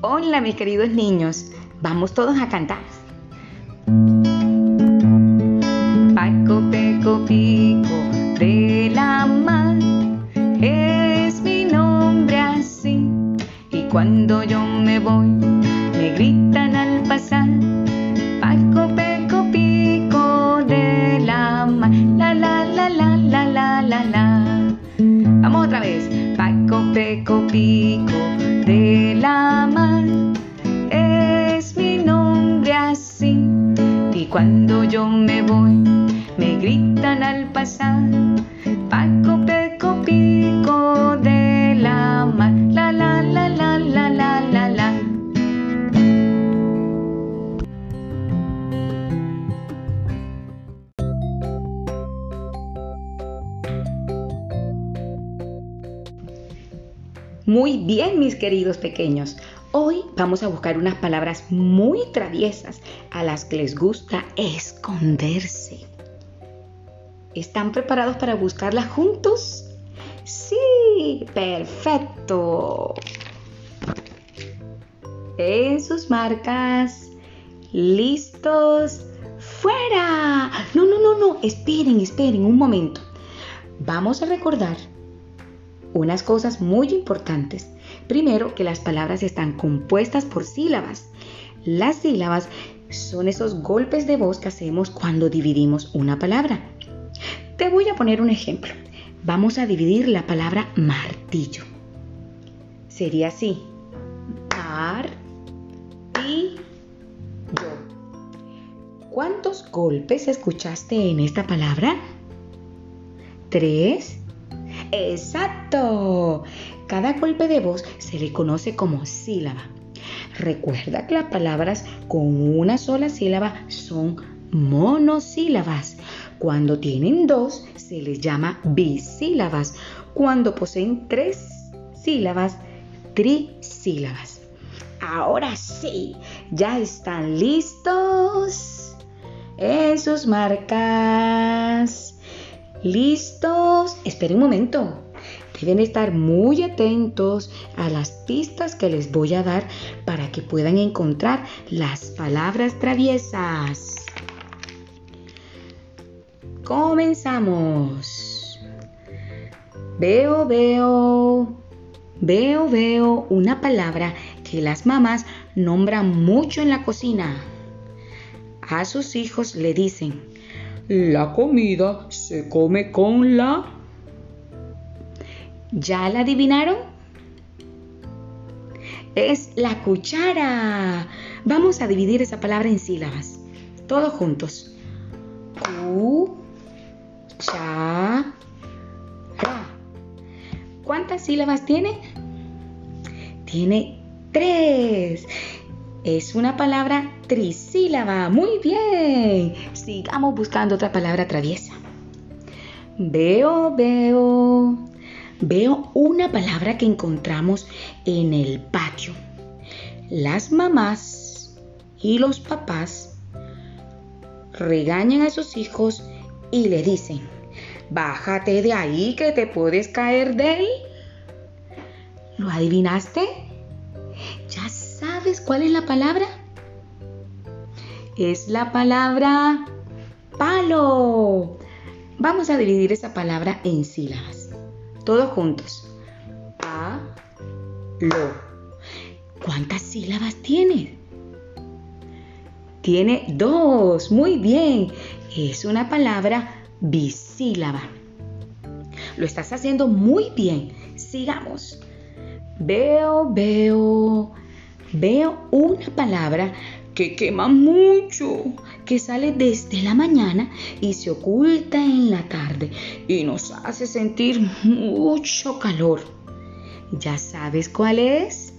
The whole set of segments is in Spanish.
Hola mis queridos niños, vamos todos a cantar. Paco, peco, pico de la mar es mi nombre así. Y cuando yo me voy, me gritan al pasar. Paco, peco, pico de la mar. La la la la la la la la. Vamos otra vez. Paco, peco, pico de la mar cuando yo me voy, me gritan al pasar. Paco, peco, pico de la mar. La la la la la la la la. Muy bien, mis queridos pequeños. Hoy vamos a buscar unas palabras muy traviesas a las que les gusta esconderse. ¿Están preparados para buscarlas juntos? Sí, perfecto. En sus marcas, listos, fuera. No, no, no, no, esperen, esperen un momento. Vamos a recordar unas cosas muy importantes. Primero, que las palabras están compuestas por sílabas. Las sílabas son esos golpes de voz que hacemos cuando dividimos una palabra. Te voy a poner un ejemplo. Vamos a dividir la palabra martillo. Sería así. Mar y yo. ¿Cuántos golpes escuchaste en esta palabra? ¿Tres? Exacto. Cada golpe de voz se le conoce como sílaba. Recuerda que las palabras con una sola sílaba son monosílabas. Cuando tienen dos se les llama bisílabas. Cuando poseen tres sílabas, trisílabas. Ahora sí, ya están listos en sus marcas. ¿Listos? Esperen un momento. Deben estar muy atentos a las pistas que les voy a dar para que puedan encontrar las palabras traviesas. Comenzamos. Veo, veo, veo, veo una palabra que las mamás nombran mucho en la cocina. A sus hijos le dicen, la comida se come con la... ¿Ya la adivinaron? Es la cuchara. Vamos a dividir esa palabra en sílabas. Todos juntos. Cu, cha, ra. ¿Cuántas sílabas tiene? Tiene tres. Es una palabra trisílaba. Muy bien. Sigamos buscando otra palabra traviesa. Veo, veo. Veo una palabra que encontramos en el patio. Las mamás y los papás regañan a sus hijos y le dicen, bájate de ahí que te puedes caer de él. ¿Lo adivinaste? ¿Ya sabes cuál es la palabra? Es la palabra palo. Vamos a dividir esa palabra en sílabas. Todos juntos. Palo. ¿Cuántas sílabas tiene? Tiene dos. Muy bien. Es una palabra bisílaba. Lo estás haciendo muy bien. Sigamos. Veo, veo, veo una palabra que quema mucho, que sale desde la mañana y se oculta en la tarde y nos hace sentir mucho calor. ¿Ya sabes cuál es?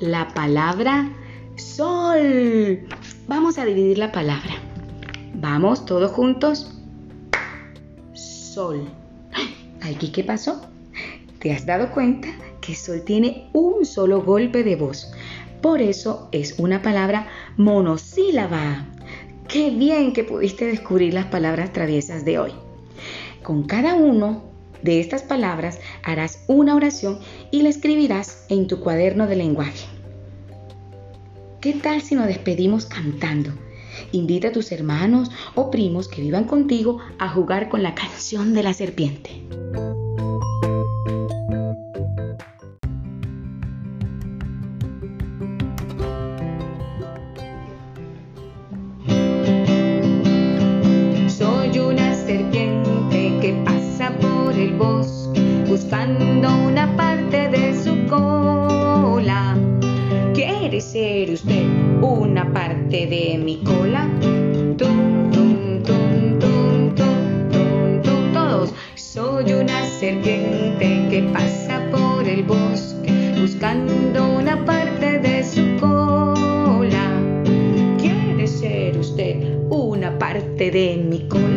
La palabra sol. Vamos a dividir la palabra. Vamos todos juntos. Sol. ¿Aquí qué pasó? ¿Te has dado cuenta que sol tiene un solo golpe de voz? Por eso es una palabra monosílaba. Qué bien que pudiste descubrir las palabras traviesas de hoy. Con cada uno De estas palabras harás una oración y la escribirás en tu cuaderno de lenguaje. ¿Qué tal si nos despedimos cantando? Invita a tus hermanos o primos que vivan contigo a jugar con la canción de la serpiente. Buscando una parte de su cola. ¿Quiere ser usted una parte de mi cola? Tum, tum, tum, tum, tum, tum, todos. Soy una serpiente que pasa por el bosque buscando una parte de su cola. ¿Quiere ser usted una parte de mi cola?